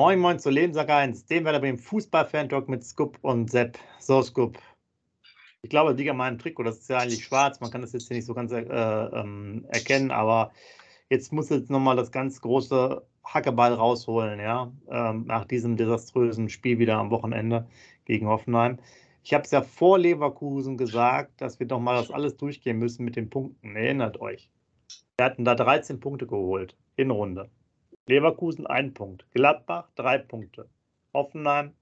Moin, moin zu Lebenssack 1, dem wir beim Fußball-Fan-Talk mit Scoop und Sepp. So, Scoop. Ich glaube, Liga mein Trikot, das ist ja eigentlich schwarz, man kann das jetzt hier nicht so ganz äh, ähm, erkennen, aber jetzt muss jetzt nochmal das ganz große Hackeball rausholen, ja, ähm, nach diesem desaströsen Spiel wieder am Wochenende gegen Hoffenheim. Ich habe es ja vor Leverkusen gesagt, dass wir doch mal das alles durchgehen müssen mit den Punkten. Erinnert euch. Wir hatten da 13 Punkte geholt in Runde. Leverkusen ein Punkt. Gladbach drei Punkte. Hoffenheim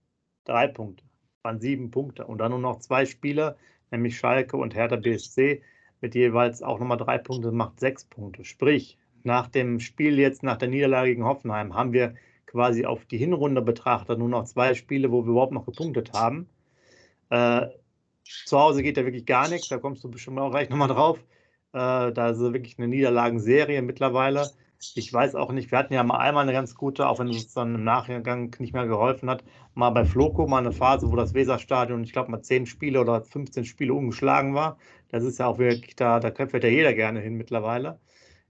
drei Punkte. Waren sieben Punkte. Und dann nur noch zwei Spiele, nämlich Schalke und Hertha BSC mit jeweils auch nochmal drei Punkte, macht sechs Punkte. Sprich, nach dem Spiel jetzt, nach der Niederlage gegen Hoffenheim, haben wir quasi auf die Hinrunde betrachtet nur noch zwei Spiele, wo wir überhaupt noch gepunktet haben. Äh, zu Hause geht ja wirklich gar nichts, da kommst du bestimmt auch gleich nochmal drauf. Äh, da ist wirklich eine Niederlagenserie mittlerweile. Ich weiß auch nicht, wir hatten ja mal einmal eine ganz gute, auch wenn es dann im Nachgang nicht mehr geholfen hat, mal bei Floco mal eine Phase, wo das Weserstadion, ich glaube mal 10 Spiele oder 15 Spiele ungeschlagen war. Das ist ja auch wirklich, da, da köpft ja jeder gerne hin mittlerweile.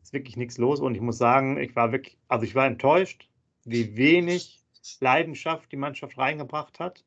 Ist wirklich nichts los und ich muss sagen, ich war wirklich, also ich war enttäuscht, wie wenig Leidenschaft die Mannschaft reingebracht hat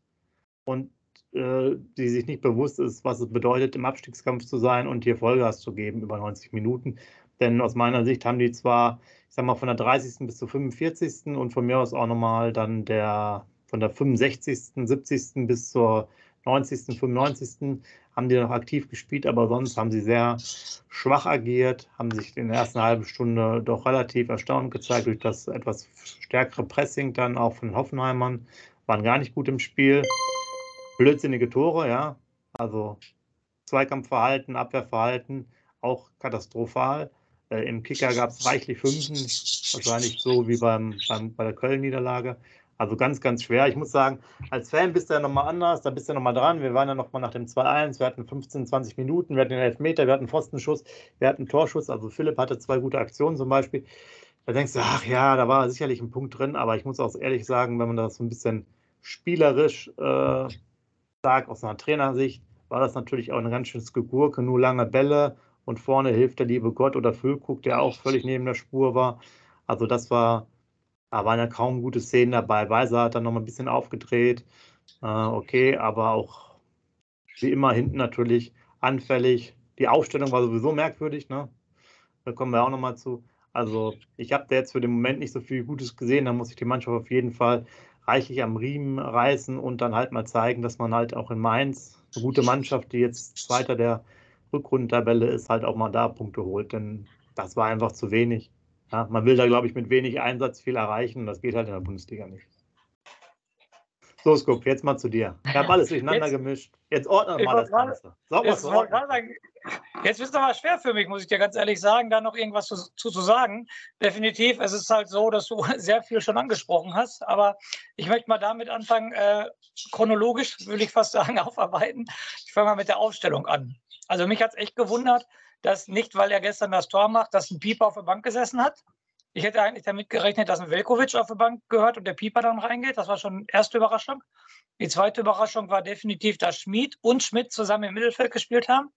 und äh, die sich nicht bewusst ist, was es bedeutet, im Abstiegskampf zu sein und hier Vollgas zu geben über 90 Minuten. Denn aus meiner Sicht haben die zwar, ich sag mal, von der 30. bis zur 45. und von mir aus auch nochmal dann der von der 65., 70. bis zur 90., 95. haben die noch aktiv gespielt, aber sonst haben sie sehr schwach agiert, haben sich in der ersten halben Stunde doch relativ erstaunt gezeigt durch das etwas stärkere Pressing dann auch von Hoffenheimern, waren gar nicht gut im Spiel. Blödsinnige Tore, ja, also Zweikampfverhalten, Abwehrverhalten, auch katastrophal. Äh, Im Kicker gab es reichlich Fünfen, wahrscheinlich so wie beim, beim bei der Köln-Niederlage. Also ganz, ganz schwer. Ich muss sagen, als Fan bist du ja nochmal anders, da bist du nochmal dran. Wir waren ja nochmal nach dem 2-1, wir hatten 15, 20 Minuten, wir hatten den Elfmeter, wir hatten Pfostenschuss, wir hatten Torschuss. Also Philipp hatte zwei gute Aktionen zum Beispiel. Da denkst du, ach ja, da war sicherlich ein Punkt drin, aber ich muss auch ehrlich sagen, wenn man das so ein bisschen spielerisch äh, sagt, aus einer Trainersicht, war das natürlich auch eine ganz schöne Gegurke, nur lange Bälle und vorne hilft der liebe Gott oder Füllkrug, der auch völlig neben der Spur war. Also das war, da waren ja kaum gute Szenen dabei. Weiser hat dann noch mal ein bisschen aufgedreht. Äh, okay, aber auch wie immer hinten natürlich anfällig. Die Aufstellung war sowieso merkwürdig, ne? Da kommen wir auch noch mal zu. Also ich habe da jetzt für den Moment nicht so viel Gutes gesehen. Da muss ich die Mannschaft auf jeden Fall reichlich am Riemen reißen und dann halt mal zeigen, dass man halt auch in Mainz eine gute Mannschaft, die jetzt Zweiter der Rückrundentabelle ist, halt auch mal da Punkte holt, denn das war einfach zu wenig. Ja, man will da, glaube ich, mit wenig Einsatz viel erreichen und das geht halt in der Bundesliga nicht. So, Skup, jetzt mal zu dir. Ich habe alles durcheinander jetzt, gemischt. Jetzt ordne mal das Ganze. Sag jetzt, jetzt ist es aber schwer für mich, muss ich dir ganz ehrlich sagen, da noch irgendwas zu, zu, zu, sagen. Definitiv, es ist halt so, dass du sehr viel schon angesprochen hast, aber ich möchte mal damit anfangen, äh, chronologisch, würde ich fast sagen, aufarbeiten. Ich fange mal mit der Aufstellung an. Also mich hat es echt gewundert, dass nicht, weil er gestern das Tor macht, dass ein Pieper auf der Bank gesessen hat. Ich hätte eigentlich damit gerechnet, dass ein Velkovic auf der Bank gehört und der Pieper dann reingeht. Das war schon erste Überraschung. Die zweite Überraschung war definitiv, dass Schmid und Schmidt zusammen im Mittelfeld gespielt haben.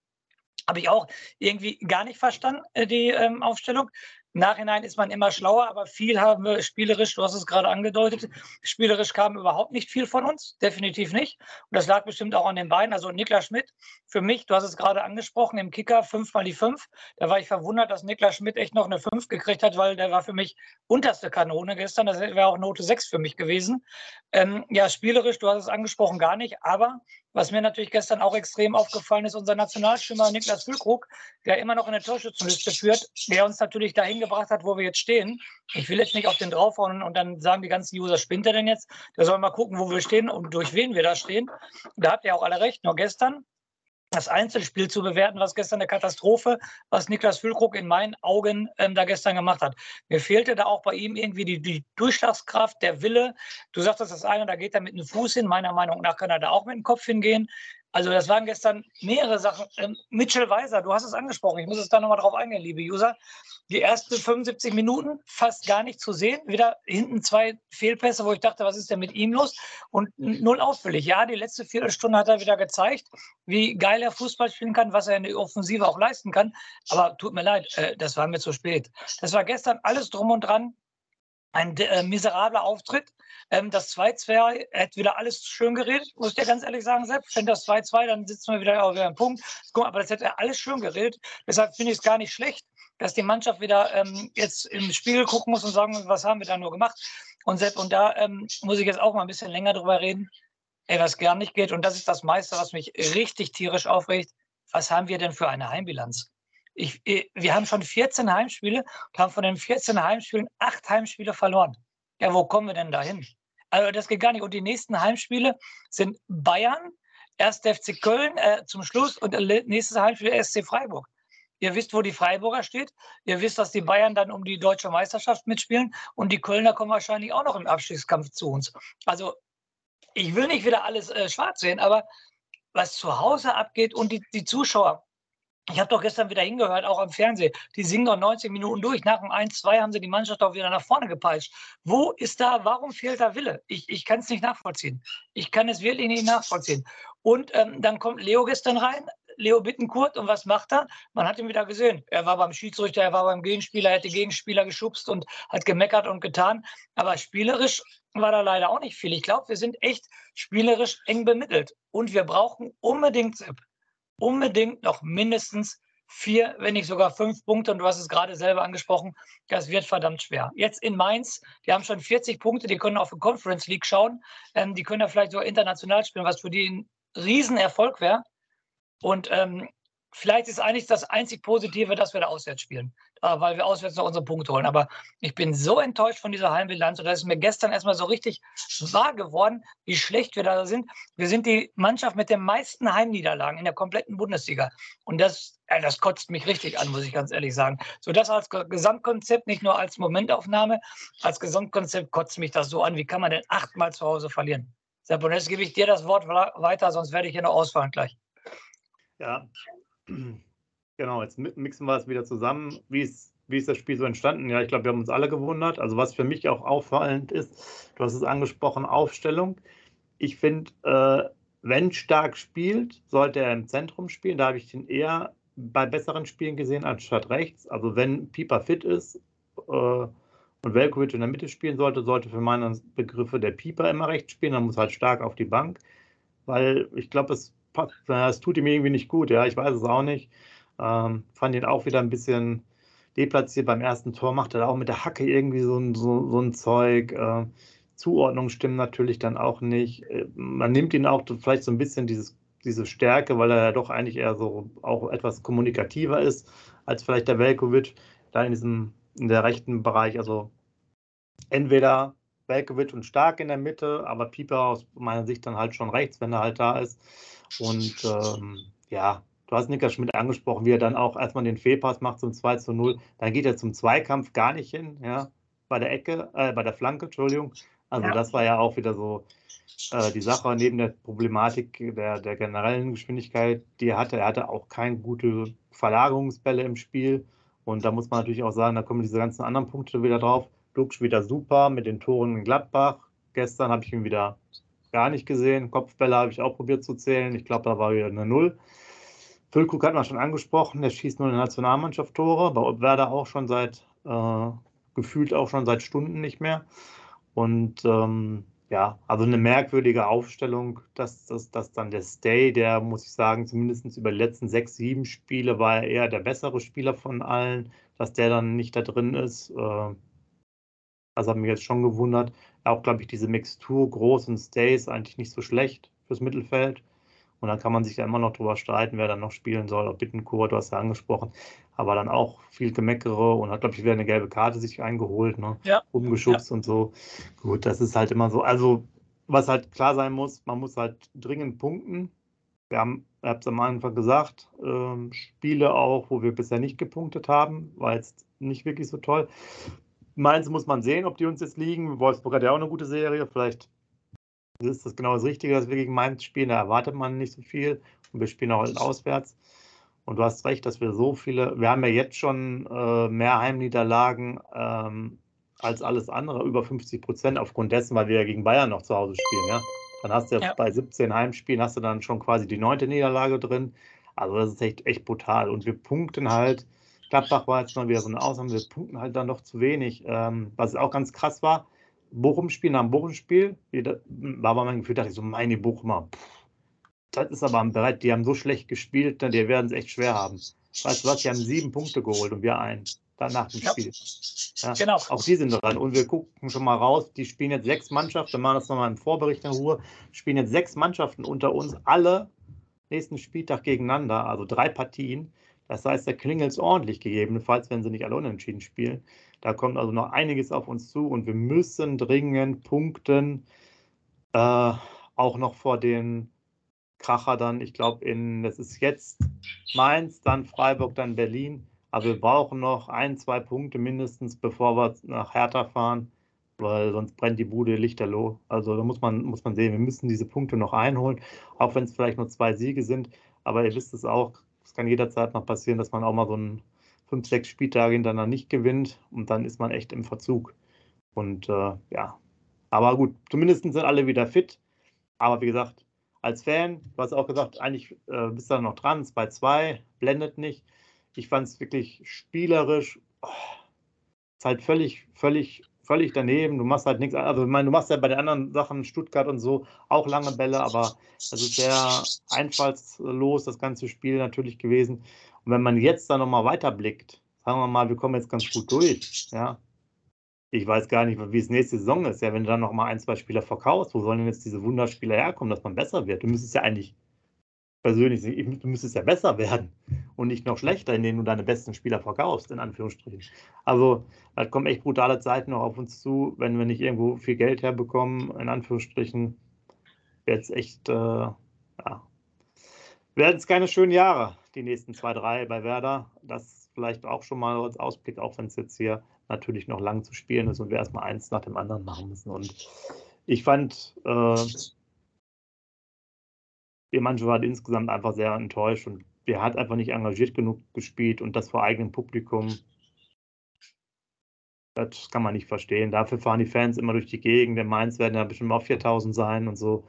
Habe ich auch irgendwie gar nicht verstanden, äh, die ähm, Aufstellung. Nachhinein ist man immer schlauer, aber viel haben wir spielerisch, du hast es gerade angedeutet, spielerisch kam überhaupt nicht viel von uns, definitiv nicht. Und das lag bestimmt auch an den Beinen. Also Niklas Schmidt, für mich, du hast es gerade angesprochen, im Kicker fünfmal die fünf. Da war ich verwundert, dass Niklas Schmidt echt noch eine fünf gekriegt hat, weil der war für mich unterste Kanone gestern. Das wäre auch Note sechs für mich gewesen. Ähm, ja, spielerisch, du hast es angesprochen, gar nicht. Aber was mir natürlich gestern auch extrem aufgefallen ist, unser Nationalstürmer Niklas Füllkrug, der immer noch in der Torschützenliste führt, der uns natürlich dahin gebracht hat, wo wir jetzt stehen. Ich will jetzt nicht auf den draufhauen und dann sagen die ganzen User, spinnt er denn jetzt? Der soll mal gucken, wo wir stehen und durch wen wir da stehen. Da habt ihr auch alle recht. Nur gestern das Einzelspiel zu bewerten, was gestern eine Katastrophe, was Niklas Füllkrug in meinen Augen ähm, da gestern gemacht hat. Mir fehlte da auch bei ihm irgendwie die, die Durchschlagskraft, der Wille. Du sagtest das eine, da geht er mit dem Fuß hin. Meiner Meinung nach kann er da auch mit dem Kopf hingehen. Also das waren gestern mehrere Sachen. Ähm, Mitchell Weiser, du hast es angesprochen. Ich muss es da nochmal drauf eingehen, liebe User. Die ersten 75 Minuten fast gar nicht zu sehen. Wieder hinten zwei Fehlpässe, wo ich dachte, was ist denn mit ihm los? Und null auffällig. Ja, die letzte Viertelstunde hat er wieder gezeigt, wie geil er Fußball spielen kann, was er in der Offensive auch leisten kann. Aber tut mir leid, äh, das war mir zu spät. Das war gestern alles drum und dran ein äh, miserabler Auftritt. Ähm, das 2-2 hätte wieder alles schön geredet, muss ich dir ganz ehrlich sagen, Sepp. Wenn das 2-2, dann sitzen wir wieder auf einem Punkt. Aber das hätte alles schön geredet. Deshalb finde ich es gar nicht schlecht, dass die Mannschaft wieder ähm, jetzt im Spiegel gucken muss und sagen, was haben wir da nur gemacht. Und, Sepp, und da ähm, muss ich jetzt auch mal ein bisschen länger drüber reden, ey, was gar nicht geht. Und das ist das meiste, was mich richtig tierisch aufregt. Was haben wir denn für eine Heimbilanz? Ich, äh, wir haben schon 14 Heimspiele und haben von den 14 Heimspielen acht Heimspiele verloren. Ja, wo kommen wir denn dahin? Also das geht gar nicht. Und die nächsten Heimspiele sind Bayern, erst FC Köln äh, zum Schluss und nächstes Heimspiel SC Freiburg. Ihr wisst, wo die Freiburger steht. Ihr wisst, dass die Bayern dann um die deutsche Meisterschaft mitspielen und die Kölner kommen wahrscheinlich auch noch im Abstiegskampf zu uns. Also ich will nicht wieder alles äh, schwarz sehen, aber was zu Hause abgeht und die, die Zuschauer, ich habe doch gestern wieder hingehört, auch am Fernsehen. Die singen doch 90 Minuten durch. Nach dem 1-2 haben sie die Mannschaft auch wieder nach vorne gepeitscht. Wo ist da, warum fehlt da Wille? Ich, ich kann es nicht nachvollziehen. Ich kann es wirklich nicht nachvollziehen. Und ähm, dann kommt Leo gestern rein, Leo Bittenkurt, und was macht er? Man hat ihn wieder gesehen. Er war beim Schiedsrichter, er war beim Gegenspieler, er hat die Gegenspieler geschubst und hat gemeckert und getan. Aber spielerisch war da leider auch nicht viel. Ich glaube, wir sind echt spielerisch eng bemittelt. Und wir brauchen unbedingt Sepp unbedingt noch mindestens vier, wenn nicht sogar fünf Punkte. Und du hast es gerade selber angesprochen, das wird verdammt schwer. Jetzt in Mainz, die haben schon 40 Punkte, die können auf die Conference League schauen. Ähm, die können ja vielleicht sogar international spielen, was für die ein Riesenerfolg wäre. Und ähm, vielleicht ist eigentlich das einzig Positive, dass wir da auswärts spielen, weil wir auswärts noch unsere Punkte holen. Aber ich bin so enttäuscht von dieser Heimbilanz und das ist mir gestern erstmal so richtig wahr geworden, wie schlecht wir da sind. Wir sind die Mannschaft mit den meisten Heimniederlagen in der kompletten Bundesliga. Und das, äh, das kotzt mich richtig an, muss ich ganz ehrlich sagen. So das als Gesamtkonzept, nicht nur als Momentaufnahme, als Gesamtkonzept kotzt mich das so an. Wie kann man denn achtmal zu Hause verlieren? Sepp, und jetzt gebe ich dir das Wort weiter, sonst werde ich hier noch ausfallen gleich. Ja, Genau, jetzt mixen wir es wieder zusammen. Wie ist, wie ist das Spiel so entstanden? Ja, ich glaube, wir haben uns alle gewundert. Also was für mich auch auffallend ist, du hast es angesprochen, Aufstellung. Ich finde, äh, wenn Stark spielt, sollte er im Zentrum spielen. Da habe ich ihn eher bei besseren Spielen gesehen anstatt rechts. Also wenn Pieper fit ist äh, und Velkovic in der Mitte spielen sollte, sollte für meine Begriffe der Pieper immer rechts spielen. Dann muss halt Stark auf die Bank, weil ich glaube, es es tut ihm irgendwie nicht gut, ja, ich weiß es auch nicht. Ähm, fand ihn auch wieder ein bisschen deplatziert. Beim ersten Tor macht er auch mit der Hacke irgendwie so, ein, so, so ein Zeug. Äh, Zuordnung stimmt natürlich dann auch nicht. Äh, man nimmt ihn auch vielleicht so ein bisschen dieses, diese Stärke, weil er ja doch eigentlich eher so auch etwas kommunikativer ist als vielleicht der Velkovic, da in diesem, in der rechten Bereich. Also entweder Velkovic und Stark in der Mitte, aber Pieper aus meiner Sicht dann halt schon rechts, wenn er halt da ist. Und ähm, ja, du hast Niklas Schmidt angesprochen, wie er dann auch erstmal den Fehlpass macht zum 2 zu 0. Dann geht er zum Zweikampf gar nicht hin, ja, bei der Ecke, äh, bei der Flanke, Entschuldigung. Also ja. das war ja auch wieder so äh, die Sache neben der Problematik der, der generellen Geschwindigkeit, die er hatte. Er hatte auch keine gute Verlagerungsbälle im Spiel. Und da muss man natürlich auch sagen, da kommen diese ganzen anderen Punkte wieder drauf. Lux wieder super mit den Toren in Gladbach. Gestern habe ich ihn wieder gar nicht gesehen. Kopfbälle habe ich auch probiert zu zählen. Ich glaube, da war wieder eine Null. Füllkrug hat man schon angesprochen, der schießt nur in der Nationalmannschaft Tore. Bei Werder auch schon seit, äh, gefühlt auch schon seit Stunden nicht mehr. Und ähm, ja, also eine merkwürdige Aufstellung, dass, dass, dass dann der Stay, der muss ich sagen, zumindest über die letzten sechs, sieben Spiele war er eher der bessere Spieler von allen, dass der dann nicht da drin ist. Äh, das hat mich jetzt schon gewundert. Auch, glaube ich, diese Mixtur, Groß und Stays, eigentlich nicht so schlecht fürs Mittelfeld. Und dann kann man sich ja immer noch drüber streiten, wer dann noch spielen soll. Ob Bittencourt, du hast ja angesprochen. Aber dann auch viel Gemeckere und hat, glaube ich, wieder eine gelbe Karte sich eingeholt, ne? Ja. Umgeschubst ja. und so. Gut, das ist halt immer so. Also, was halt klar sein muss, man muss halt dringend punkten. Wir haben, ihr habt es am Anfang gesagt, äh, Spiele auch, wo wir bisher nicht gepunktet haben, war jetzt nicht wirklich so toll. Mainz muss man sehen, ob die uns jetzt liegen. Wolfsburg hat ja auch eine gute Serie. Vielleicht ist das genau das Richtige, dass wir gegen Mainz spielen. Da erwartet man nicht so viel. Und wir spielen auch auswärts. Und du hast recht, dass wir so viele, wir haben ja jetzt schon äh, mehr Heimniederlagen ähm, als alles andere, über 50 Prozent, aufgrund dessen, weil wir ja gegen Bayern noch zu Hause spielen. Ja? Dann hast du ja, ja. bei 17 Heimspielen hast du dann schon quasi die neunte Niederlage drin. Also das ist echt, echt brutal. Und wir punkten halt Gladbach war jetzt mal wieder so eine Ausnahme, wir punkten halt dann doch zu wenig. Ähm, was auch ganz krass war, Bochum-Spiel nach dem Bochum-Spiel, war aber mein Gefühl, dachte ich so, meine Bochumer, pff, das ist aber bereit, die haben so schlecht gespielt, ne, die werden es echt schwer haben. Weißt du was, die haben sieben Punkte geholt und wir einen. Dann nach dem Spiel. Ja, genau. Auch die sind dran. Und wir gucken schon mal raus, die spielen jetzt sechs Mannschaften, wir machen das nochmal im Vorbericht in Ruhe, spielen jetzt sechs Mannschaften unter uns, alle nächsten Spieltag gegeneinander, also drei Partien. Das heißt, da klingelt es ordentlich gegebenenfalls, wenn sie nicht alle unentschieden spielen. Da kommt also noch einiges auf uns zu und wir müssen dringend punkten, äh, auch noch vor den Kracher dann, ich glaube, in, das ist jetzt Mainz, dann Freiburg, dann Berlin. Aber wir brauchen noch ein, zwei Punkte mindestens, bevor wir nach Hertha fahren, weil sonst brennt die Bude lichterloh. Also da muss man, muss man sehen, wir müssen diese Punkte noch einholen, auch wenn es vielleicht nur zwei Siege sind. Aber ihr wisst es auch, es kann jederzeit noch passieren, dass man auch mal so einen fünf, sechs Spieltage hintereinander nicht gewinnt und dann ist man echt im Verzug. Und äh, ja, aber gut, zumindest sind alle wieder fit. Aber wie gesagt, als Fan, du hast auch gesagt, eigentlich äh, bist du da noch dran, 2-2, blendet nicht. Ich fand es wirklich spielerisch, oh, ist halt völlig, völlig, völlig daneben. Du machst halt nichts, also ich meine, du machst ja bei den anderen Sachen, Stuttgart und so, auch lange Bälle, aber es ist sehr einfallslos, das ganze Spiel natürlich gewesen. Und wenn man jetzt dann nochmal weiterblickt, sagen wir mal, wir kommen jetzt ganz gut durch, ja, ich weiß gar nicht, wie es nächste Saison ist. Ja, wenn du dann noch mal ein, zwei Spieler verkaufst, wo sollen denn jetzt diese Wunderspieler herkommen, dass man besser wird? Du müsstest ja eigentlich persönlich, du müsstest ja besser werden und nicht noch schlechter, indem du deine besten Spieler verkaufst, in Anführungsstrichen. Also, da kommen echt brutale Zeiten noch auf uns zu, wenn wir nicht irgendwo viel Geld herbekommen, in Anführungsstrichen, wird es echt, äh, ja, werden es keine schönen Jahre, die nächsten zwei, drei bei Werder. Das vielleicht auch schon mal als Ausblick, auch wenn es jetzt hier natürlich noch lang zu spielen ist und wir erstmal eins nach dem anderen machen müssen. Und ich fand, äh, die Mannschaft war insgesamt einfach sehr enttäuscht und der hat einfach nicht engagiert genug gespielt und das vor eigenem Publikum. Das kann man nicht verstehen. Dafür fahren die Fans immer durch die Gegend. In Mainz werden ja bestimmt auch 4000 sein und so.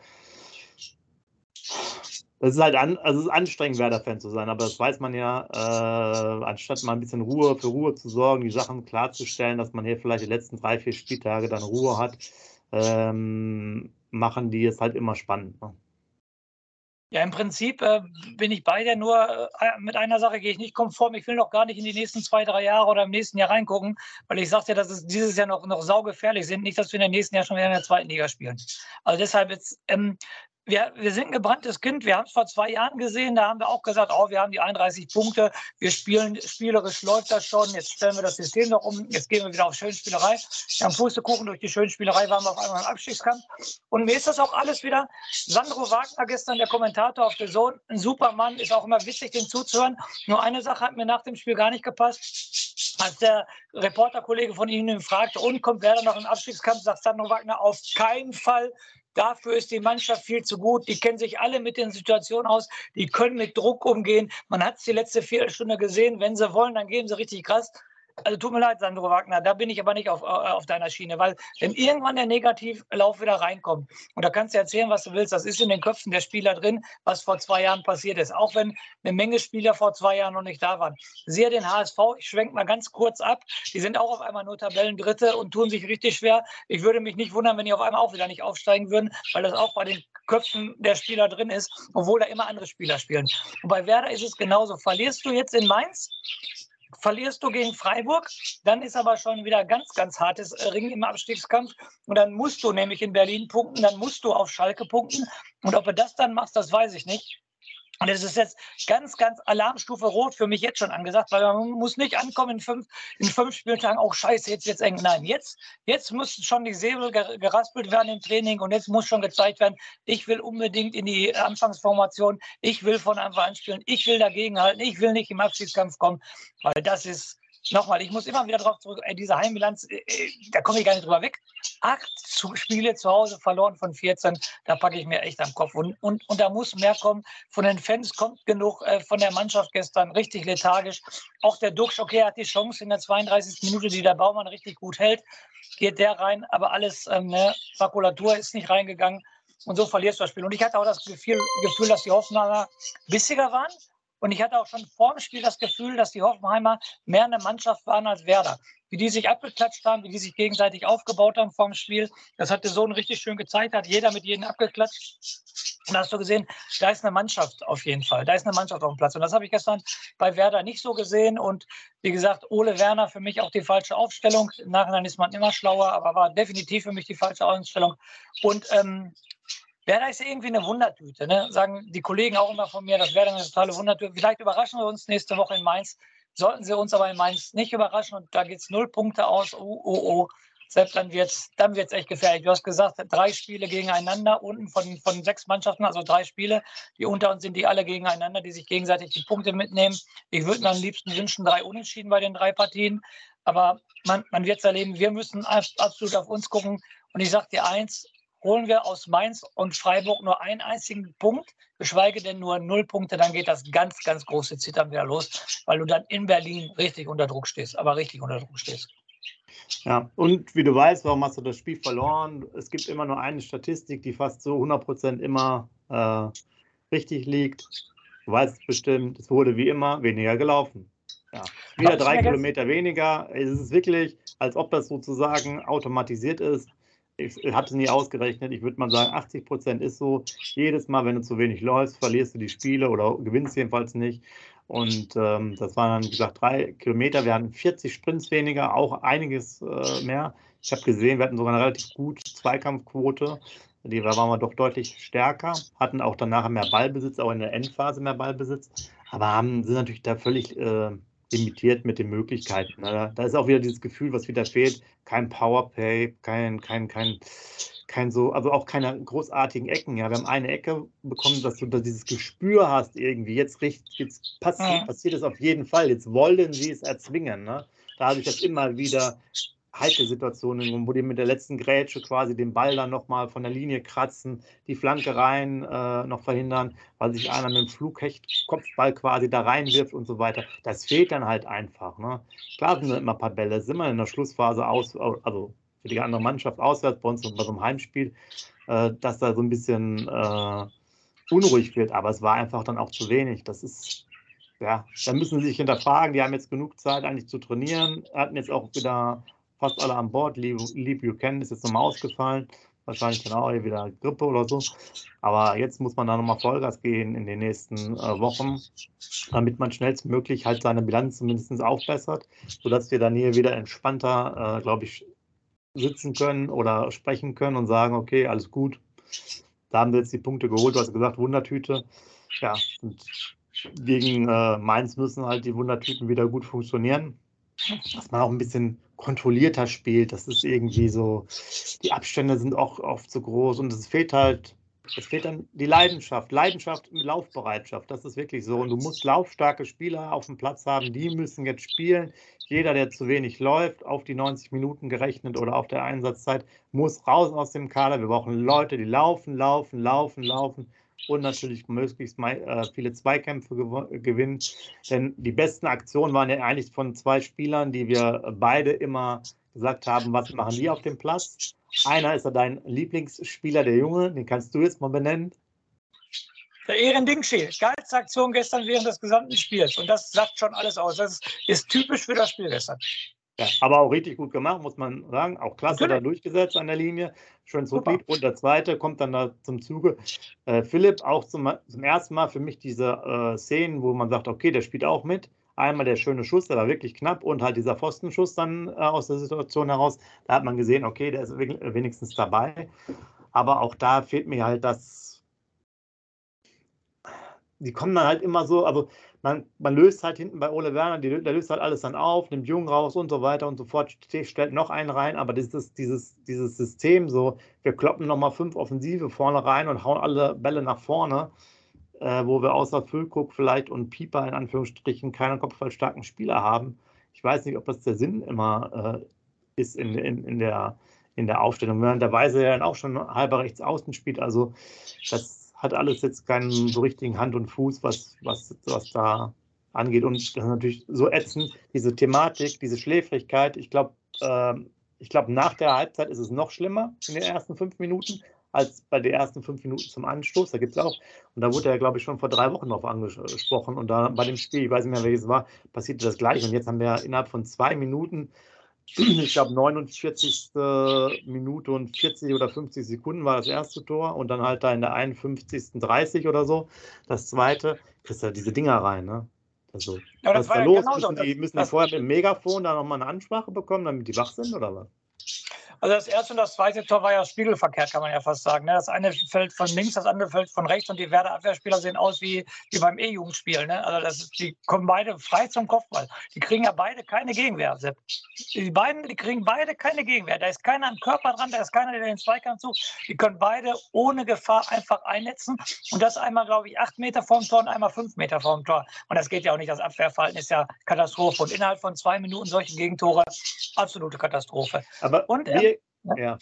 Das ist halt an, also es ist anstrengend, Werder-Fan zu sein, aber das weiß man ja, äh, anstatt mal ein bisschen Ruhe für Ruhe zu sorgen, die Sachen klarzustellen, dass man hier vielleicht die letzten drei, vier Spieltage dann Ruhe hat, ähm, machen die es halt immer spannend. Ne? Ja, im Prinzip äh, bin ich bei dir, nur äh, mit einer Sache gehe ich nicht konform. Ich will noch gar nicht in die nächsten zwei, drei Jahre oder im nächsten Jahr reingucken, weil ich sagte, dass es dieses Jahr noch, noch saugefährlich sind. Nicht, dass wir in der nächsten Jahr schon wieder in der zweiten Liga spielen. Also deshalb jetzt, ähm, wir, wir sind ein gebranntes Kind. Wir haben es vor zwei Jahren gesehen. Da haben wir auch gesagt, oh, wir haben die 31 Punkte. Wir spielen spielerisch läuft das schon. Jetzt stellen wir das System noch um. Jetzt gehen wir wieder auf Schönspielerei. Haben Pustekuchen durch die Schönspielerei waren wir auf einmal im Abstiegskampf. Und mir ist das auch alles wieder. Sandro Wagner gestern, der Kommentator auf der Sohn, ein super Mann, ist auch immer witzig, den zuzuhören. Nur eine Sache hat mir nach dem Spiel gar nicht gepasst. Als der Reporterkollege von Ihnen fragte, und kommt wer noch im Abstiegskampf, sagt Sandro Wagner auf keinen Fall. Dafür ist die Mannschaft viel zu gut. Die kennen sich alle mit den Situationen aus. Die können mit Druck umgehen. Man hat es die letzte Viertelstunde gesehen. Wenn sie wollen, dann geben sie richtig krass. Also tut mir leid, Sandro Wagner, da bin ich aber nicht auf, äh, auf deiner Schiene, weil wenn irgendwann der Negativlauf wieder reinkommt, und da kannst du erzählen, was du willst, das ist in den Köpfen der Spieler drin, was vor zwei Jahren passiert ist, auch wenn eine Menge Spieler vor zwei Jahren noch nicht da waren. Sehe den HSV, ich schwenke mal ganz kurz ab, die sind auch auf einmal nur Tabellendritte und tun sich richtig schwer. Ich würde mich nicht wundern, wenn die auf einmal auch wieder nicht aufsteigen würden, weil das auch bei den Köpfen der Spieler drin ist, obwohl da immer andere Spieler spielen. Und bei Werder ist es genauso. Verlierst du jetzt in Mainz, verlierst du gegen Freiburg, dann ist aber schon wieder ganz, ganz hartes äh, Ring im Abstiegskampf. Und dann musst du nämlich in Berlin punkten, dann musst du auf Schalke punkten. Und ob du das dann machst, das weiß ich nicht. Und es ist jetzt ganz, ganz Alarmstufe Rot für mich jetzt schon angesagt, weil man muss nicht ankommen in fünf, in fünf Spieltagen, oh scheiße, jetzt es eng. Nein, jetzt, jetzt müssen schon die Säbel geraspelt werden im Training und jetzt muss schon gezeigt werden, ich will unbedingt in die Anfangsformation, ich will von Anfang an spielen, ich will dagegenhalten, ich will nicht im Abschiedskampf kommen, weil das ist, nochmal, ich muss immer wieder darauf zurück, ey, diese Heimbilanz, äh, äh, da komme ich gar nicht drüber weg. Acht Spiele zu Hause verloren von 14, da packe ich mir echt am Kopf. Und, und, und da muss mehr kommen. Von den Fans kommt genug, äh, von der Mannschaft gestern richtig lethargisch. Auch der Duxch, okay, hat die Chance in der 32. Minute, die der Baumann richtig gut hält, geht der rein, aber alles, ähm, ne, Makulatur ist nicht reingegangen. Und so verlierst du das Spiel. Und ich hatte auch das Gefühl, Gefühl dass die Hoffenheimer bissiger waren Und ich hatte auch schon vor dem Spiel das Gefühl, dass die Hoffenheimer mehr eine Mannschaft waren als Werder. Wie die sich abgeklatscht haben, wie die sich gegenseitig aufgebaut haben vor dem Spiel. Das hat der Sohn richtig schön gezeigt, hat jeder mit jedem abgeklatscht. Und da hast du gesehen, da ist eine Mannschaft auf jeden Fall. Da ist eine Mannschaft auf dem Platz. Und das habe ich gestern bei Werder nicht so gesehen. Und wie gesagt, Ole Werner für mich auch die falsche Aufstellung. Im Nachhinein ist man immer schlauer, aber war definitiv für mich die falsche Aufstellung. Und ähm, Werder ist irgendwie eine Wundertüte. Ne? Sagen die Kollegen auch immer von mir, das wäre eine totale Wundertüte. Vielleicht überraschen wir uns nächste Woche in Mainz. Sollten sie uns aber in Mainz nicht überraschen und da geht es null Punkte aus. Oh, oh, oh. Selbst dann wird es dann wird's echt gefährlich. Du hast gesagt, drei Spiele gegeneinander, unten von, von sechs Mannschaften, also drei Spiele, die unter uns sind, die alle gegeneinander, die sich gegenseitig die Punkte mitnehmen. Ich würde mir am liebsten wünschen, drei Unentschieden bei den drei Partien. Aber man, man wird es erleben, wir müssen absolut auf uns gucken. Und ich sage dir eins, holen wir aus Mainz und Freiburg nur einen einzigen Punkt, geschweige denn nur null Punkte, dann geht das ganz, ganz große Zittern wieder los, weil du dann in Berlin richtig unter Druck stehst, aber richtig unter Druck stehst. Ja, und wie du weißt, warum hast du das Spiel verloren? Es gibt immer nur eine Statistik, die fast so 100% immer äh, richtig liegt. Du weißt es bestimmt, es wurde wie immer weniger gelaufen. Ja, wieder drei Kilometer weniger. Es ist wirklich, als ob das sozusagen automatisiert ist ich habe es nie ausgerechnet, ich würde mal sagen, 80 Prozent ist so. Jedes Mal, wenn du zu wenig läufst, verlierst du die Spiele oder gewinnst jedenfalls nicht. Und ähm, das waren dann, wie gesagt, drei Kilometer. Wir hatten 40 Sprints weniger, auch einiges äh, mehr. Ich habe gesehen, wir hatten sogar eine relativ gute Zweikampfquote. Die waren wir doch deutlich stärker, hatten auch danach mehr Ballbesitz, auch in der Endphase mehr Ballbesitz, aber haben, sind natürlich da völlig äh, limitiert mit den Möglichkeiten. Ne? Da ist auch wieder dieses Gefühl, was wieder fehlt, kein Powerplay, kein, kein, kein, kein so, also auch keine großartigen Ecken. Ja, wir haben eine Ecke bekommen, dass du da dieses Gespür hast irgendwie. Jetzt, jetzt passiert, passiert es auf jeden Fall. Jetzt wollen sie es erzwingen. Ne? Da habe ich das immer wieder heikle Situationen, wo die mit der letzten Grätsche quasi den Ball dann nochmal von der Linie kratzen, die Flanke rein äh, noch verhindern, weil sich einer mit dem Flughecht-Kopfball quasi da reinwirft und so weiter. Das fehlt dann halt einfach. Ne? Klar sind immer ein paar Bälle, sind wir in der Schlussphase aus, also für die andere Mannschaft auswärts, bei uns bei so einem Heimspiel, äh, dass da so ein bisschen äh, unruhig wird, aber es war einfach dann auch zu wenig. Das ist ja, da müssen sie sich hinterfragen. Die haben jetzt genug Zeit, eigentlich zu trainieren. Hatten jetzt auch wieder fast alle an Bord. Lee, Lee Buchanan ist jetzt nochmal ausgefallen. Wahrscheinlich genau wieder Grippe oder so. Aber jetzt muss man da nochmal Vollgas gehen in den nächsten äh, Wochen, damit man schnellstmöglich halt seine Bilanz zumindest aufbessert, sodass wir dann hier wieder entspannter, äh, glaube ich, sitzen können oder sprechen können und sagen, okay, alles gut. Da haben wir jetzt die Punkte geholt. Du hast gesagt, Wundertüte. Ja, gegen äh, Mainz müssen halt die Wundertüten wieder gut funktionieren dass man auch ein bisschen kontrollierter spielt. Das ist irgendwie so, die Abstände sind auch oft so groß und es fehlt halt, es fehlt dann die Leidenschaft, Leidenschaft mit Laufbereitschaft. Das ist wirklich so. Und du musst laufstarke Spieler auf dem Platz haben, die müssen jetzt spielen. Jeder, der zu wenig läuft, auf die 90 Minuten gerechnet oder auf der Einsatzzeit, muss raus aus dem Kader. Wir brauchen Leute, die laufen, laufen, laufen, laufen und natürlich möglichst äh, viele Zweikämpfe gewinnen. Denn die besten Aktionen waren ja eigentlich von zwei Spielern, die wir beide immer gesagt haben, was machen die auf dem Platz. Einer ist ja dein Lieblingsspieler, der Junge, den kannst du jetzt mal benennen. Der Ehrendingschee, geilste Aktion gestern während des gesamten Spiels. Und das sagt schon alles aus. Das ist typisch für das Spiel gestern. Ja, aber auch richtig gut gemacht, muss man sagen. Auch klasse da durchgesetzt an der Linie. Schön solid. Und der zweite kommt dann da zum Zuge. Äh, Philipp, auch zum, zum, ersten Mal für mich diese äh, Szenen, wo man sagt, okay, der spielt auch mit. Einmal der schöne Schuss, der war wirklich knapp und halt dieser Pfostenschuss dann äh, aus der Situation heraus. Da hat man gesehen, okay, der ist wenigstens dabei. Aber auch da fehlt mir halt das. Die kommen dann halt immer so, also man, man löst halt hinten bei Ole Werner, die, der löst halt alles dann auf, nimmt Jung raus und so weiter und so fort, stellt noch einen rein, aber dieses, dieses, dieses System so, wir kloppen nochmal fünf Offensive vorne rein und hauen alle Bälle nach vorne, äh, wo wir außer Füllkuck vielleicht und Pieper in Anführungsstrichen keinen kopfballstarken Spieler haben. Ich weiß nicht, ob das der Sinn immer äh, ist in, in, in, der, in der Aufstellung, während der Weise ja dann auch schon halber rechts außen spielt, also das hat alles jetzt keinen so richtigen Hand und Fuß, was, was, was da angeht. Und das ist natürlich so ätzend, diese Thematik, diese Schläfrigkeit. Ich glaube, äh, ich glaube, nach der Halbzeit ist es noch schlimmer in den ersten fünf Minuten. als bei den ersten fünf Minuten zum Anstoß. Da gibt es auch. Und da wurde er, glaube ich, schon vor drei Wochen drauf angesprochen. Und da bei dem Spiel, ich weiß nicht mehr, welches war, passierte das gleich. Und jetzt haben wir innerhalb von zwei Minuten ich glaube 49. Minute und 40 oder 50 Sekunden war das erste Tor und dann halt da in der 51. 30 oder so das zweite. Kriegst du diese Dinger rein, ne? Also, ja, was ist da los? Genau müssen die, müssen die vorher mit dem Megafon da nochmal eine Ansprache bekommen, damit die wach sind oder was? Also das erste und das zweite Tor war ja spiegelverkehrt, kann man ja fast sagen. Ne? Das eine fällt von links, das andere fällt von rechts und die Werder Abwehrspieler sehen aus wie, wie beim E-Jugendspiel. Ne? Also das ist, die kommen beide frei zum Kopfball. Die kriegen ja beide keine Gegenwehr, Sepp. Die beiden, die kriegen beide keine Gegenwehr. Da ist keiner am Körper dran, da ist keiner, der den Zweikampf sucht. Die können beide ohne Gefahr einfach einnetzen. Und das einmal, glaube ich, acht Meter vorm Tor und einmal fünf Meter vorm Tor. Und das geht ja auch nicht. Das Abwehrverhalten ist ja Katastrophe. Und innerhalb von zwei Minuten solche Gegentore, absolute Katastrophe. Aber und, wir, ja.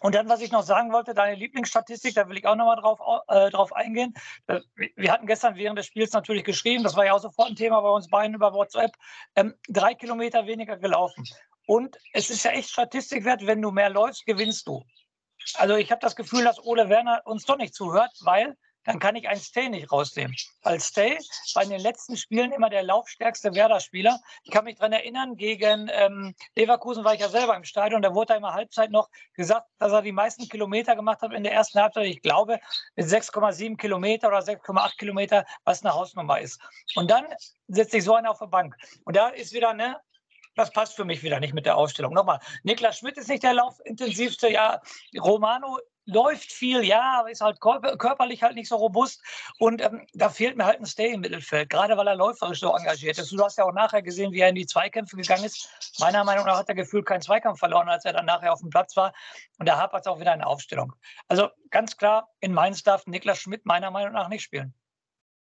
Und dann, was ich noch sagen wollte, deine Lieblingsstatistik, da will ich auch nochmal drauf, äh, drauf eingehen. Äh, wir hatten gestern während des Spiels natürlich geschrieben, das war ja auch sofort ein Thema bei uns beiden über WhatsApp, ähm, drei Kilometer weniger gelaufen. Und es ist ja echt Statistikwert, wenn du mehr läufst, gewinnst du. Also ich habe das Gefühl, dass Ole Werner uns doch nicht zuhört, weil dann kann ich einen Stay nicht rausnehmen. Weil Stay war in den letzten Spielen immer der laufstärkste Werder-Spieler. Ich kann mich daran erinnern, gegen ähm, Leverkusen war ich ja selber im Stadion, da wurde er immer Halbzeit noch gesagt, dass er die meisten Kilometer gemacht hat in der ersten Halbzeit. Ich glaube, mit 6,7 Kilometer oder 6,8 Kilometer, was eine Hausnummer ist. Und dann setzt sich so einer auf der Bank. Und da ist wieder, ne, das passt für mich wieder nicht mit der Aufstellung. Nochmal, Niklas Schmidt ist nicht der laufintensivste. Ja, Romano läuft viel, ja, aber ist halt körperlich halt nicht so robust. Und ähm, da fehlt mir halt ein Stay im Mittelfeld, gerade weil er läuferisch so engagiert ist. Du hast ja auch nachher gesehen, wie er in die Zweikämpfe gegangen ist. Meiner Meinung nach hat er gefühlt keinen Zweikampf verloren, als er dann nachher auf dem Platz war. Und da hapert es auch wieder eine Aufstellung. Also ganz klar, in Mainz darf Niklas Schmidt meiner Meinung nach nicht spielen.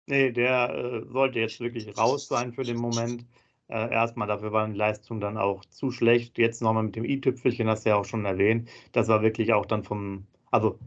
Nee, der äh, sollte jetzt wirklich raus sein für den Moment. Äh, erstmal, dafür waren die Leistungen dann auch zu schlecht. Jetzt nochmal mit dem i-Tüpfelchen, hast du ja auch schon erwähnt. Das war wirklich auch dann vom, also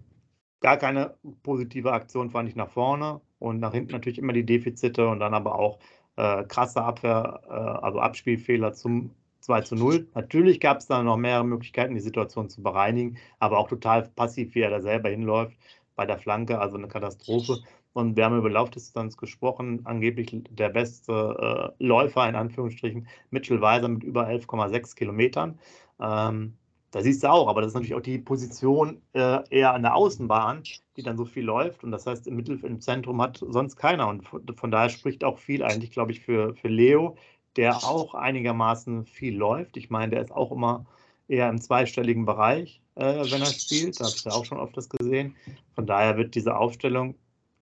gar keine positive Aktion fand ich nach vorne und nach hinten natürlich immer die Defizite und dann aber auch äh, krasse Abwehr, äh, also Abspielfehler zum 2 zu 0. Natürlich gab es da noch mehrere Möglichkeiten, die Situation zu bereinigen, aber auch total passiv, wie er da selber hinläuft bei der Flanke, also eine Katastrophe. Und wir haben über Laufdistanz gesprochen, angeblich der beste äh, Läufer in Anführungsstrichen, Mitchell Weiser mit über 11,6 Kilometern. Ähm, da siehst du auch, aber das ist natürlich auch die Position äh, eher an der Außenbahn, die dann so viel läuft. Und das heißt, im Mittel, im Zentrum hat sonst keiner. Und von, von daher spricht auch viel eigentlich, glaube ich, für, für Leo, der auch einigermaßen viel läuft. Ich meine, der ist auch immer eher im zweistelligen Bereich, äh, wenn er spielt. Da habe ich ja auch schon oft das gesehen. Von daher wird diese Aufstellung,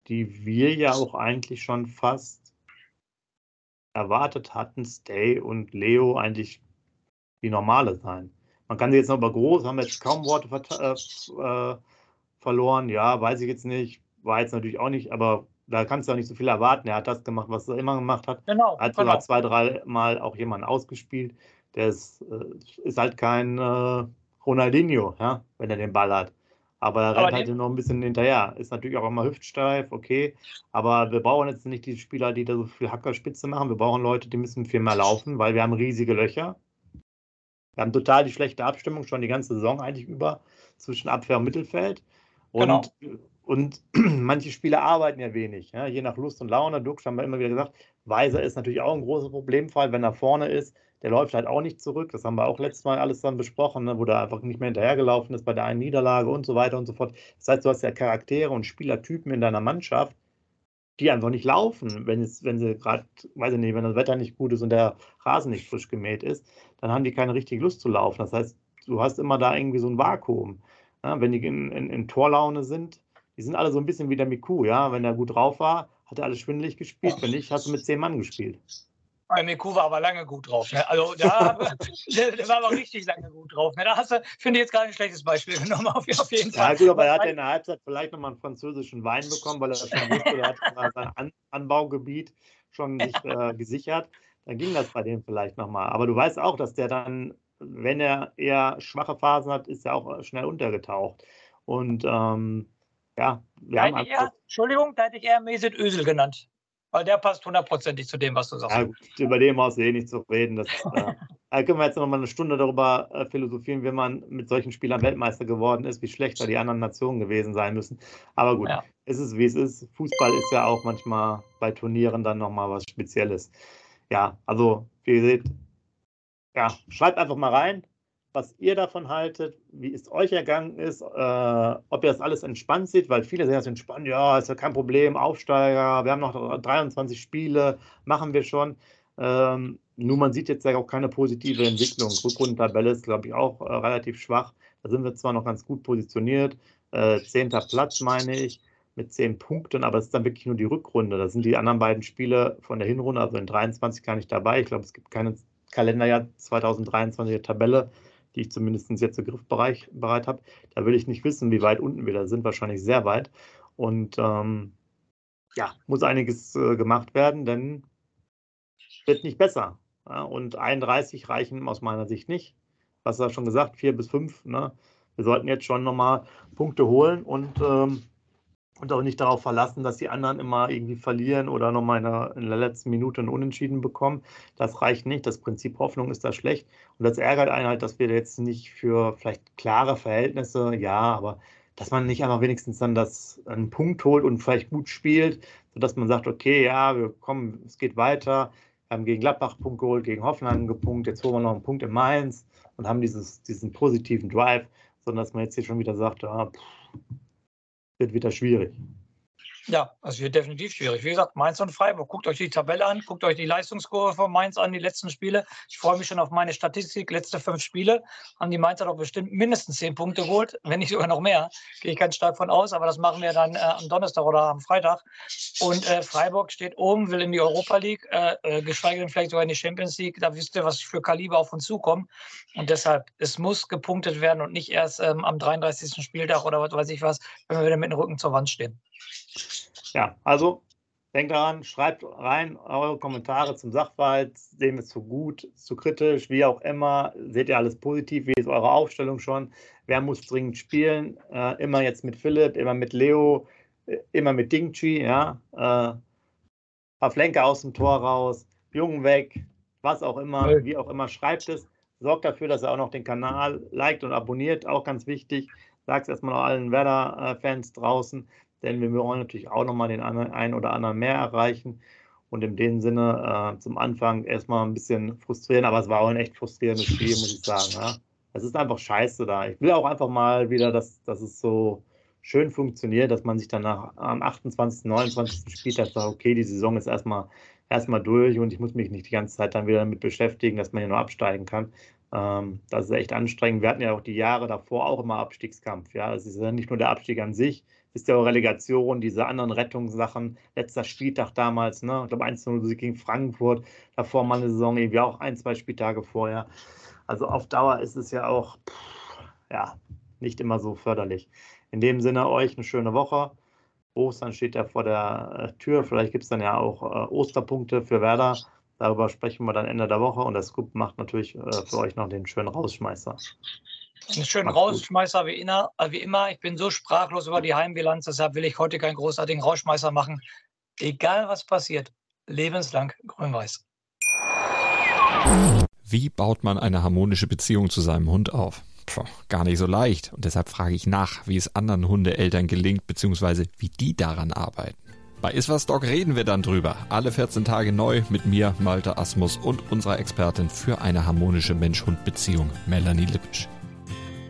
die wir ja auch eigentlich schon fast erwartet hatten, Stay und Leo eigentlich die normale sein. Man kann sie jetzt noch über groß, haben jetzt kaum Worte äh, äh, verloren. Ja, weiß ich jetzt nicht. War jetzt natürlich auch nicht, aber da kannst du auch nicht so viel erwarten. Er hat das gemacht, was er immer gemacht hat. Genau. Hat sogar genau. zwei, drei Mal auch jemanden ausgespielt. Der ist, äh, ist halt kein äh, Ronaldinho, ja, wenn er den Ball hat. Aber er rennt halt noch ein bisschen hinterher. Ist natürlich auch immer hüftsteif, okay. Aber wir brauchen jetzt nicht die Spieler, die da so viel Hackerspitze machen. Wir brauchen Leute, die müssen viel mehr laufen, weil wir haben riesige Löcher. Wir haben total die schlechte Abstimmung schon die ganze Saison eigentlich über zwischen Abwehr und Mittelfeld. Und, genau. und manche Spieler arbeiten ja wenig, ja, je nach Lust und Laune. Dux haben wir immer wieder gesagt, Weiser ist natürlich auch ein großer Problemfall, wenn er vorne ist. Der läuft halt auch nicht zurück. Das haben wir auch letztes Mal alles dann besprochen, ne, wo der einfach nicht mehr hinterhergelaufen ist bei der einen Niederlage und so weiter und so fort. Das heißt, du hast ja Charaktere und Spielertypen in deiner Mannschaft, die einfach nicht laufen, wenn, es, wenn sie gerade, weiß ich nicht, wenn das Wetter nicht gut ist und der Rasen nicht frisch gemäht ist, dann haben die keine richtige Lust zu laufen. Das heißt, du hast immer da irgendwie so ein Vakuum. Ja, wenn die in, in, in, Torlaune sind, die sind alle so ein bisschen wie der Miku, ja. Wenn er gut drauf war, hat er alles schwindelig gespielt. Wenn nicht, hast du mit zehn Mann gespielt. Miku war aber lange gut drauf. Ne? Also da, der, war aber richtig lange gut drauf. Ne? Da hast du, finde ich, jetzt gar ein schlechtes Beispiel genommen, auf, auf jeden Fall. Ja, gut, aber er hat in der Halbzeit vielleicht nochmal einen französischen Wein bekommen, weil er schon wusste, er hat sein An Anbaugebiet schon sich äh, gesichert. Dann ging das bei dem vielleicht nochmal. Aber du weißt auch, dass der dann, wenn er eher schwache Phasen hat, ist er auch schnell untergetaucht. Und ähm, ja, wir da haben eher, Entschuldigung, da hätte ich eher Mesut Özil genannt. Weil der passt hundertprozentig zu dem, was du sagst. Ja, gut, über den brauchst du eh nicht zu reden. Das, äh, da können wir jetzt noch mal eine Stunde darüber äh, philosophieren, wie man mit solchen Spielern Weltmeister geworden ist, wie schlechter die anderen Nationen gewesen sein müssen. Aber gut, ja. es ist wie es ist. Fußball ist ja auch manchmal bei Turnieren dann nochmal was Spezielles. Ja, also wie ihr seht, ja, schreibt einfach mal rein, was ihr davon haltet, wie es euch ergangen ist, äh, ob ihr das alles entspannt seht, weil viele sehen das entspannt, ja, ist ja kein Problem, Aufsteiger, wir haben noch 23 Spiele, machen wir schon. Ähm, nur man sieht jetzt ja auch keine positive Entwicklung. Rückrundentabelle ist, glaube ich, auch äh, relativ schwach. Da sind wir zwar noch ganz gut positioniert, äh, zehnter Platz meine ich, mit zehn Punkten, aber es ist dann wirklich nur die Rückrunde. Da sind die anderen beiden Spiele von der Hinrunde, also in 23 gar nicht dabei. Ich glaube, es gibt keine Kalenderjahr 2023 Tabelle die ich zumindest jetzt im Griffbereich bereit habe. Da will ich nicht wissen, wie weit unten wir da sind, wahrscheinlich sehr weit. Und ähm, ja, muss einiges äh, gemacht werden, denn wird nicht besser. Ja, und 31 reichen aus meiner Sicht nicht. Was er schon gesagt, vier bis fünf. Ne? Wir sollten jetzt schon nochmal Punkte holen und ähm, und auch nicht darauf verlassen, dass die anderen immer irgendwie verlieren oder nochmal in der, in der letzten Minute einen Unentschieden bekommen. Das reicht nicht. Das Prinzip Hoffnung ist da schlecht. Und das ärgert einen halt, dass wir jetzt nicht für vielleicht klare Verhältnisse, ja, aber dass man nicht einmal wenigstens dann das einen Punkt holt und vielleicht gut spielt, sodass man sagt, okay, ja, wir kommen, es geht weiter. Wir haben gegen Gladbach Punkt geholt, gegen Hoffenheim gepunkt, jetzt holen wir noch einen Punkt in Mainz und haben dieses, diesen positiven Drive, sondern dass man jetzt hier schon wieder sagt, ah, pff, wird wieder schwierig. Ja, es wird definitiv schwierig. Wie gesagt, Mainz und Freiburg. Guckt euch die Tabelle an, guckt euch die Leistungskurve von Mainz an, die letzten Spiele. Ich freue mich schon auf meine Statistik. Letzte fünf Spiele haben die Mainzer doch bestimmt mindestens zehn Punkte geholt, wenn nicht sogar noch mehr. Gehe ich ganz stark von aus, aber das machen wir dann äh, am Donnerstag oder am Freitag. Und äh, Freiburg steht oben, will in die Europa League, äh, äh geschweige denn vielleicht sogar in die Champions League. Da wisst ihr, was für Kaliber auf uns zukommen. Und deshalb, es muss gepunktet werden und nicht erst ähm, am 33. Spieltag oder was weiß ich was, wenn wir wieder mit dem Rücken zur Wand stehen. Ja, also denkt daran, schreibt rein eure Kommentare zum Sachverhalt, sehen wir es zu gut, zu kritisch, wie auch immer. Seht ihr alles positiv? Wie ist eure Aufstellung schon? Wer muss dringend spielen? Äh, immer jetzt mit Philipp, immer mit Leo, äh, immer mit Dingchi, ja. Äh, paar Flenke aus dem Tor raus, Jungen weg, was auch immer, wie auch immer, schreibt es. Sorgt dafür, dass ihr auch noch den Kanal liked und abonniert, auch ganz wichtig. Sagt es erstmal allen Werder-Fans draußen denn wir wollen natürlich auch nochmal den einen oder anderen mehr erreichen. Und in dem Sinne äh, zum Anfang erstmal ein bisschen frustrierend, aber es war auch ein echt frustrierendes Spiel, muss ich sagen. Ja. Es ist einfach scheiße da. Ich will auch einfach mal wieder, dass, dass es so schön funktioniert, dass man sich dann nach, am 28., 29. Spieltag sagt, okay, die Saison ist erstmal, erstmal durch und ich muss mich nicht die ganze Zeit dann wieder damit beschäftigen, dass man hier nur absteigen kann. Ähm, das ist echt anstrengend. Wir hatten ja auch die Jahre davor auch immer Abstiegskampf. Ja, es ist ja nicht nur der Abstieg an sich, ist ja auch Relegation, diese anderen Rettungssachen, letzter Spieltag damals, ne? Ich glaube 1-0 gegen Frankfurt, davor mal eine Saison, irgendwie auch ein, zwei Spieltage vorher. Also auf Dauer ist es ja auch, pff, ja, nicht immer so förderlich. In dem Sinne euch eine schöne Woche. Ostern steht ja vor der äh, Tür. Vielleicht gibt es dann ja auch äh, Osterpunkte für Werder. Darüber sprechen wir dann Ende der Woche. Und der Scoop macht natürlich äh, für euch noch den schönen Rausschmeißer. Einen schönen Rausschmeißer wie, inner, äh, wie immer. Ich bin so sprachlos über die Heimbilanz, deshalb will ich heute keinen großartigen Rausschmeißer machen. Egal was passiert, lebenslang grün-weiß. Wie baut man eine harmonische Beziehung zu seinem Hund auf? Puh, gar nicht so leicht. Und deshalb frage ich nach, wie es anderen Hundeeltern gelingt, beziehungsweise wie die daran arbeiten. Bei Iswas Dog reden wir dann drüber. Alle 14 Tage neu mit mir, Malte Asmus und unserer Expertin für eine harmonische Mensch-Hund-Beziehung, Melanie Lippisch.